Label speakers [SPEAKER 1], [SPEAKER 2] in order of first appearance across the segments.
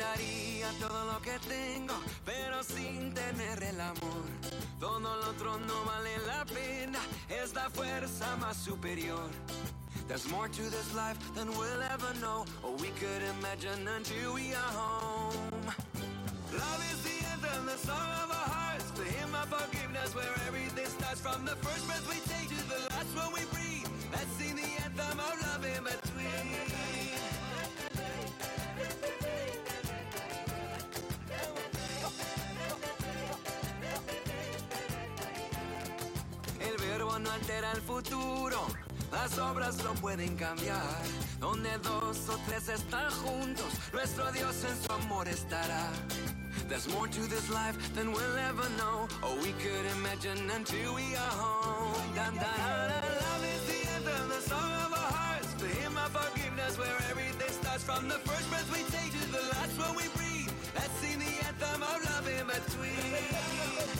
[SPEAKER 1] daría todo lo que tengo, pero sin tener el amor. Todo lo otro no vale la pena, es la fuerza más superior. There's more to this life than we'll ever know, or we could imagine until we are home. Love is the anthem, the song of our hearts. To Him our forgiveness, where everything starts from the first breath we take to the last one we breathe. Let's sing the anthem of love in between. No altera el futuro, las obras lo pueden cambiar. Donde dos o tres están juntos, nuestro Dios en su amor estará. There's more to this life than we'll ever know, or we could imagine until we are home. Dun, dun, dun. Love is the anthem, the song of our hearts. To Him our forgiveness, where everything starts from the first breath we take to the last one we breathe. Let's sing the anthem of love in between.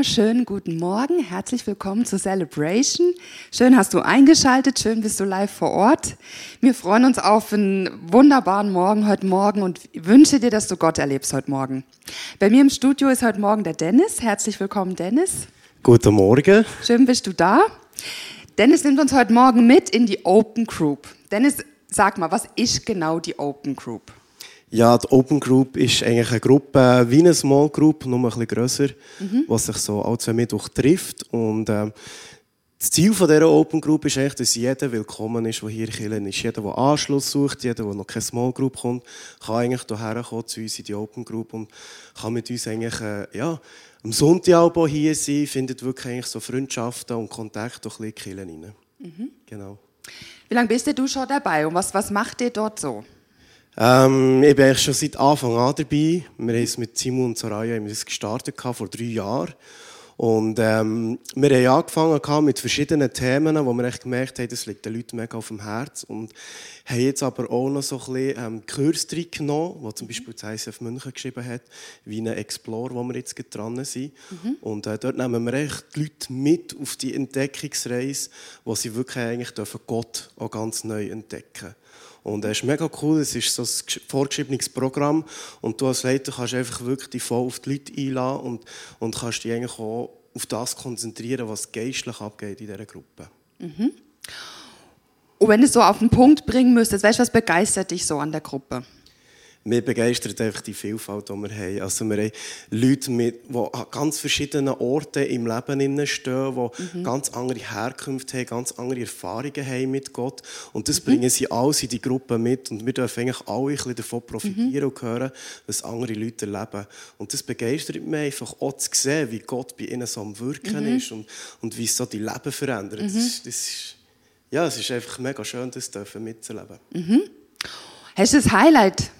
[SPEAKER 2] Wunderschönen guten Morgen. Herzlich willkommen zur Celebration. Schön hast du eingeschaltet. Schön bist du live vor Ort. Wir freuen uns auf einen wunderbaren Morgen heute Morgen und wünsche dir, dass du Gott erlebst heute Morgen. Bei mir im Studio ist heute Morgen der Dennis. Herzlich willkommen, Dennis.
[SPEAKER 3] Guten Morgen.
[SPEAKER 2] Schön bist du da. Dennis nimmt uns heute Morgen mit in die Open Group. Dennis, sag mal, was ist genau die Open Group?
[SPEAKER 3] Ja, die Open Group ist eigentlich eine Gruppe wie eine Small Group, nur ein bisschen grösser, mhm. was sich so alle zwei Mittwoch trifft. Und ähm, das Ziel von dieser Open Group ist eigentlich, dass jeder willkommen ist, der hier killen ist. Jeder, der Anschluss sucht, jeder, der noch keine Small Group kommt, kann eigentlich hierher kommen zu uns in die Open Group und kann mit uns eigentlich, äh, ja, am Sonntag auch hier sein, findet wirklich eigentlich so Freundschaften und Kontakte ein bisschen killen rein. Mhm. Genau.
[SPEAKER 2] Wie lange bist du schon dabei und was, was macht ihr dort so?
[SPEAKER 3] Ähm, ich bin eigentlich schon seit Anfang an dabei. Wir haben es mit Simon und Soraya haben wir das gestartet vor drei Jahren. Und ähm, wir haben angefangen mit verschiedenen Themen, wo wir echt gemerkt haben, das liegt den Leuten mega auf dem Herz. Und haben jetzt aber auch noch so ein bisschen ähm, Kurs genommen, wo zum Beispiel das ICF München geschrieben hat, wie ein Explore, wo wir jetzt dran sind. Mhm. Und äh, dort nehmen wir echt die Leute mit auf die Entdeckungsreise, wo sie wirklich eigentlich dürfen Gott auch ganz neu entdecken dürfen. Und es ist mega cool, es ist so ein vorgeschriebenes Programm und du als Leiter kannst einfach wirklich dich voll auf die Leute einladen und, und kannst dich eigentlich auch auf das konzentrieren, was geistlich abgeht in dieser Gruppe.
[SPEAKER 2] Mhm. Und wenn du es so auf den Punkt bringen müsstest, weißt du, was begeistert dich so an der Gruppe?
[SPEAKER 3] Mir begeistert einfach die Vielfalt, die wir haben. Also wir haben Leute, mit, die an ganz verschiedenen Orten im Leben stehen, die mhm. ganz andere Herkünfte haben, ganz andere Erfahrungen haben mit Gott. Und das mhm. bringen sie alles in die Gruppe mit. Und wir dürfen eigentlich alle ein bisschen davon profitieren mhm. und hören, was andere Leute erleben. Und das begeistert mich einfach auch zu sehen, wie Gott bei ihnen so am Wirken mhm. ist und, und wie es so die Leben verändert. Das, ist, das ist, ja, es ist einfach mega schön, das mitzuleben.
[SPEAKER 2] Mhm. Hast du ein Highlight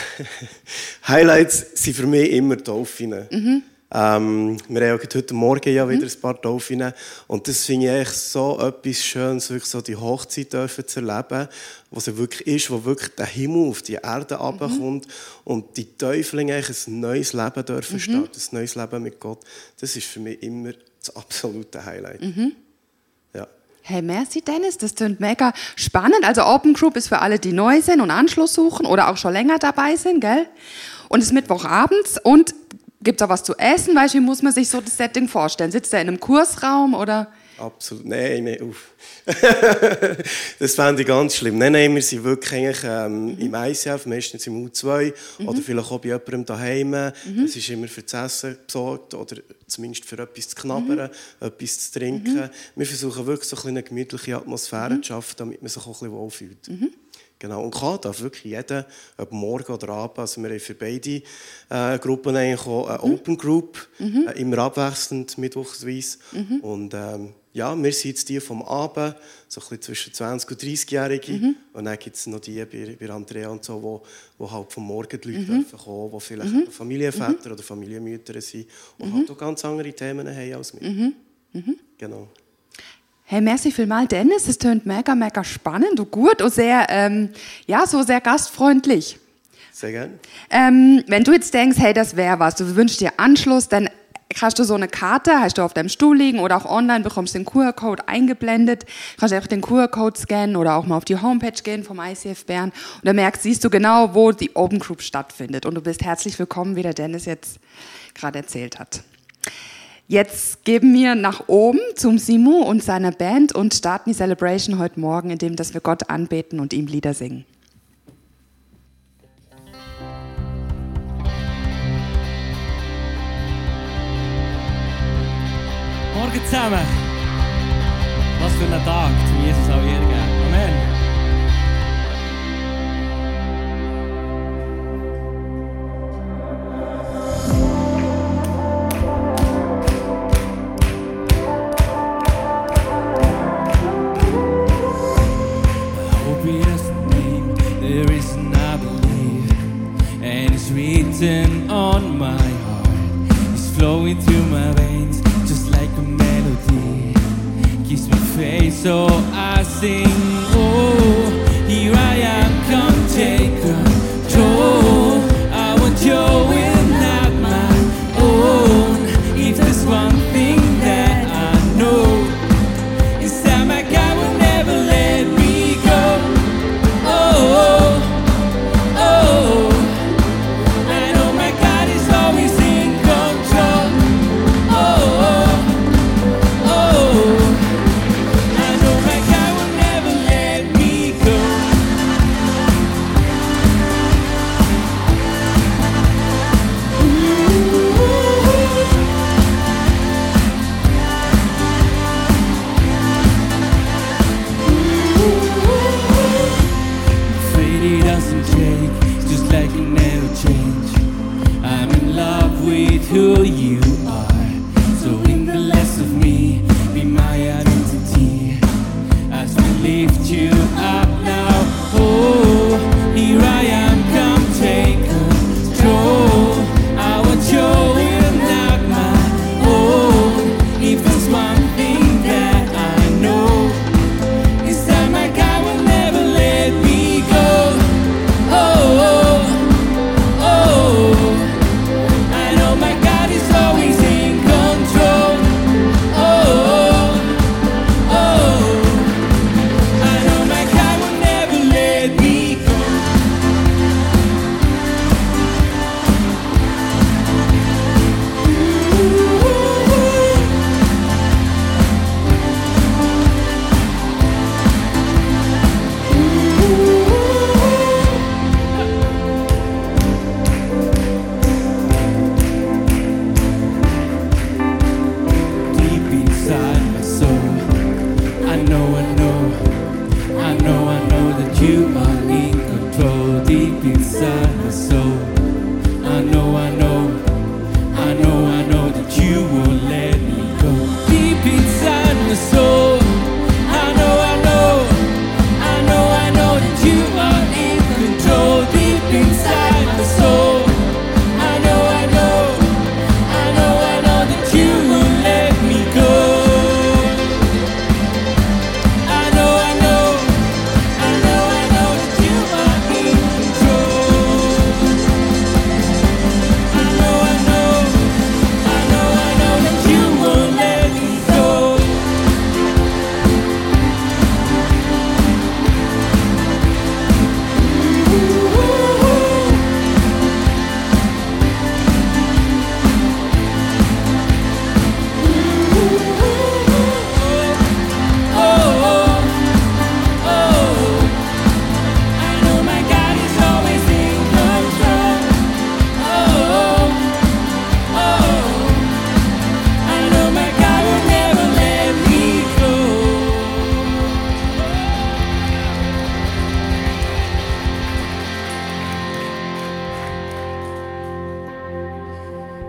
[SPEAKER 3] Highlights sind für mich immer Dolphine. Mhm. Ähm, wir haben heute Morgen ja wieder mhm. ein paar Dolphine. Und das finde ich so etwas Schönes, wirklich so die Hochzeit dürfen zu erleben, was es wirklich ist, wo wirklich der Himmel auf die Erde mhm. und die Täuflinge ein neues Leben dürfen mhm. starten, ein neues Leben mit Gott. Das ist für mich immer das absolute Highlight.
[SPEAKER 2] Mhm. Hey, merci Dennis, das klingt mega spannend. Also Open Group ist für alle, die neu sind und Anschluss suchen oder auch schon länger dabei sind, gell? Und es ist Mittwochabends und gibt es auch was zu essen? Weißt du, wie muss man sich so das Setting vorstellen? Sitzt er in einem Kursraum oder?
[SPEAKER 3] Absolut. Nein, nein, uff. das fände ich ganz schlimm. Nein, nein, wir sind wirklich eigentlich, ähm, mhm. im ICF, meistens im U2 mhm. oder vielleicht auch bei jemandem daheim. Mhm. Das ist immer für das Essen besorgt oder zumindest für etwas zu knabbern, mhm. etwas zu trinken. Mhm. Wir versuchen wirklich so eine gemütliche Atmosphäre mhm. zu schaffen, damit man sich auch ein bisschen wohlfühlt. Genau. Und kann darf wirklich jeder, ob morgen oder abend, also wir haben für beide äh, Gruppen eigentlich auch eine Open Group, äh, immer abwechselnd, mittwochsweise. Und ähm, ja, wir sind jetzt die vom Abend, so ein bisschen zwischen 20 und 30-Jährige. Mhm. Und dann gibt es noch die bei, bei Andrea und so, wo, wo halt vom Morgen die Leute mhm. kommen, die vielleicht mhm. Familienväter mhm. oder Familienmütter sind und mhm. halt auch ganz ganz andere Themen haben als wir. Genau.
[SPEAKER 2] Hey, merci vielmal, Dennis. Es tönt mega, mega spannend und gut und sehr, ähm, ja, so sehr gastfreundlich.
[SPEAKER 3] Sehr gerne.
[SPEAKER 2] Ähm, wenn du jetzt denkst, hey, das wäre was, du wünschst dir Anschluss, dann hast du so eine Karte, hast du auf deinem Stuhl liegen oder auch online bekommst den QR-Code eingeblendet, kannst einfach den QR-Code scannen oder auch mal auf die Homepage gehen vom ICF Bern und dann merkst, siehst du genau, wo die Open Group stattfindet und du bist herzlich willkommen, wie der Dennis jetzt gerade erzählt hat. Jetzt geben wir nach oben zum Simu und seiner Band und starten die Celebration heute Morgen, indem dass wir Gott anbeten und ihm Lieder singen.
[SPEAKER 4] Morgen zusammen. Was für ein Tag zum Jesus auch hier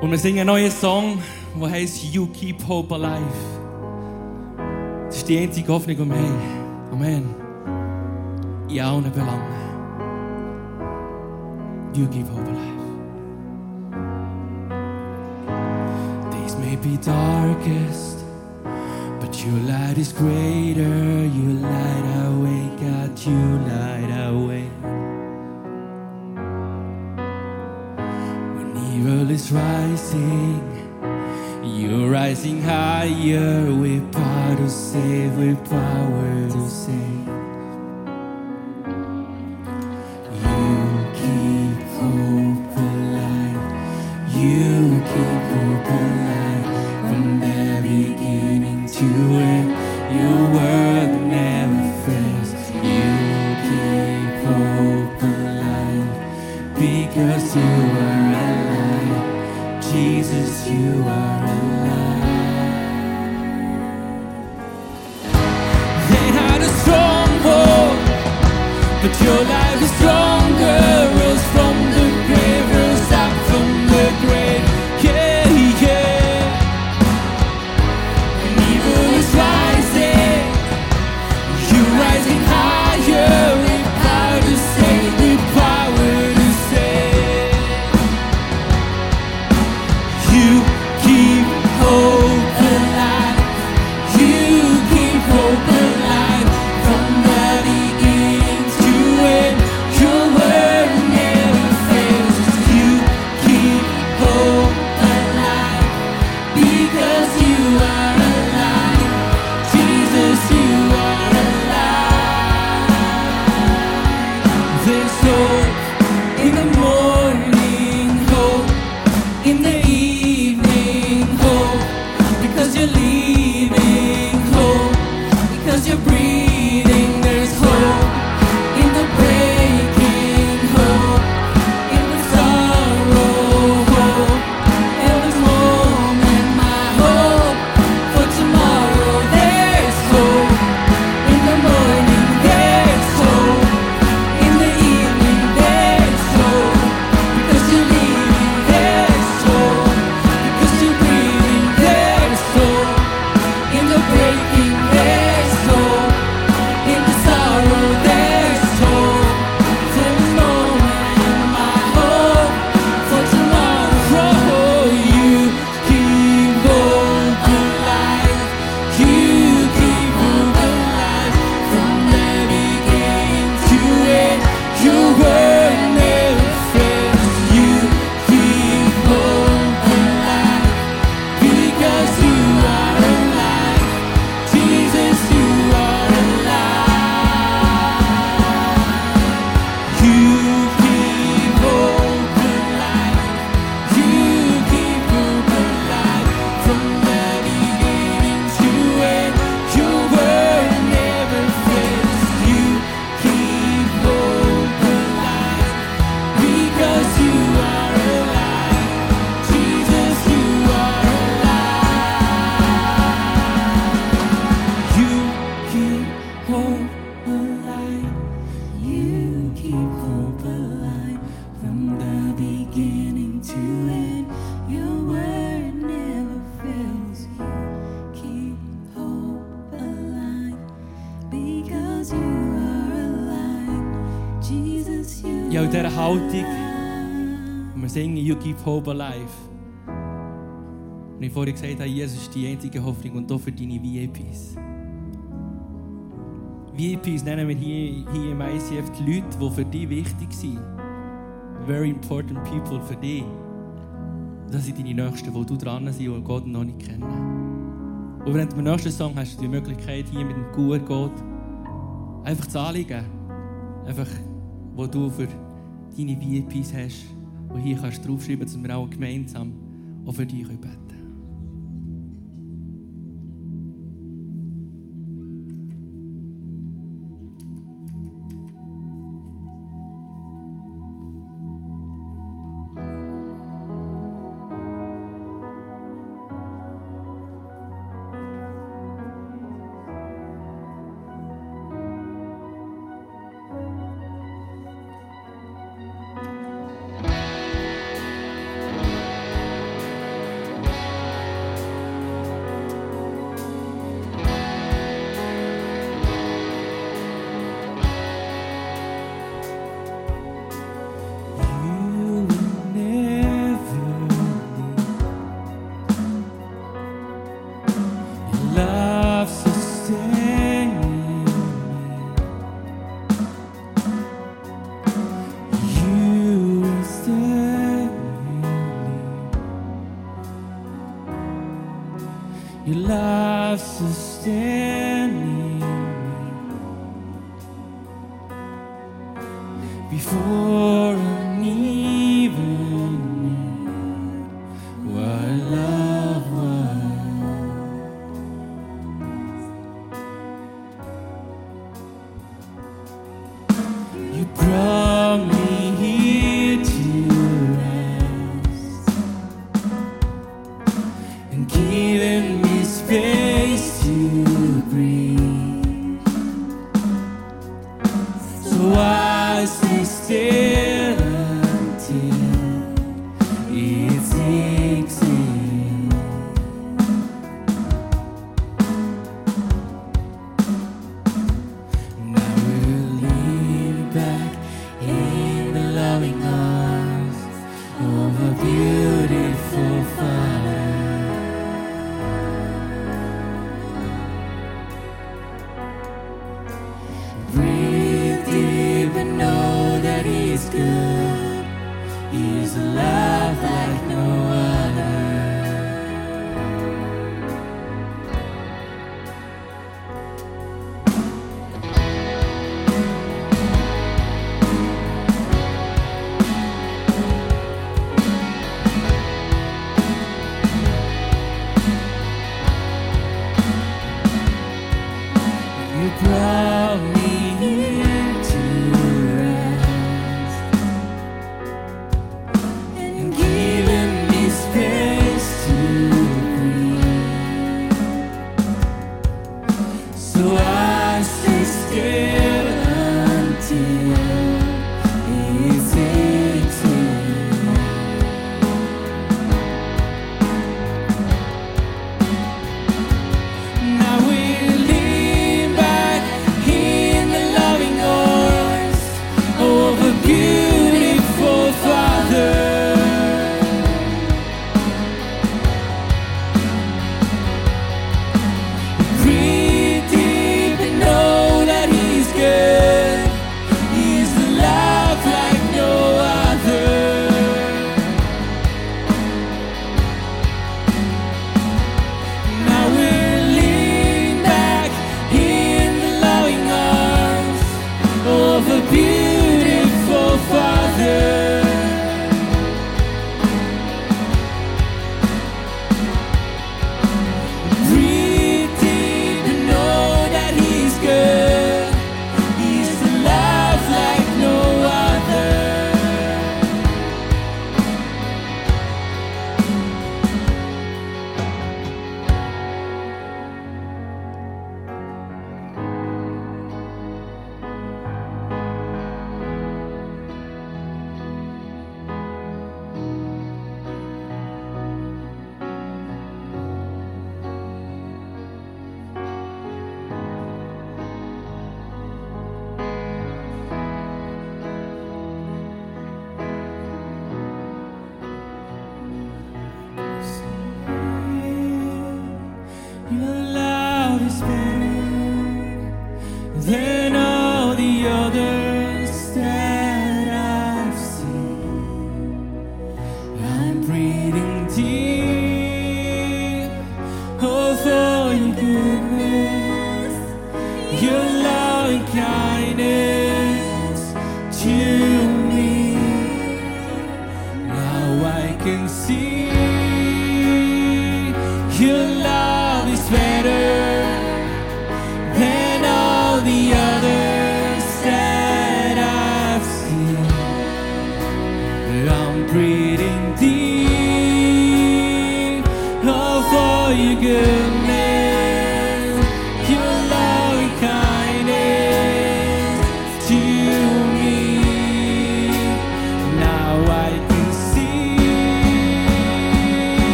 [SPEAKER 4] Und wir singen einen neuen Song, der heißt You Keep Hope Alive. Das ist die einzige Hoffnung, die. Amen. In ohne Belangen. You Keep Hope Alive. These may be darkest, but your light is greater. You light awake, God, you light awake. world is rising. You're rising higher with power to save, with power to save. you are alive.
[SPEAKER 5] Und wir singen You give Hope Life. Und ich vorhin gesagt habe, Jesus ist die einzige Hoffnung und auch für deine VIPs. VIPs nennen wir hier, hier im ICF die Leute, die für dich wichtig sind. Very important people für dich. Das sind deine Nächsten, die du dran sind und Gott noch nicht kennen. Und während dem nächsten Song hast du die Möglichkeit, hier mit dem guten Gott einfach zu anlegen. Einfach, wo du für deine VIPs hast. Und hier kannst du draufschreiben, dass wir auch gemeinsam auch für dich beten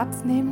[SPEAKER 2] Platz nehmen.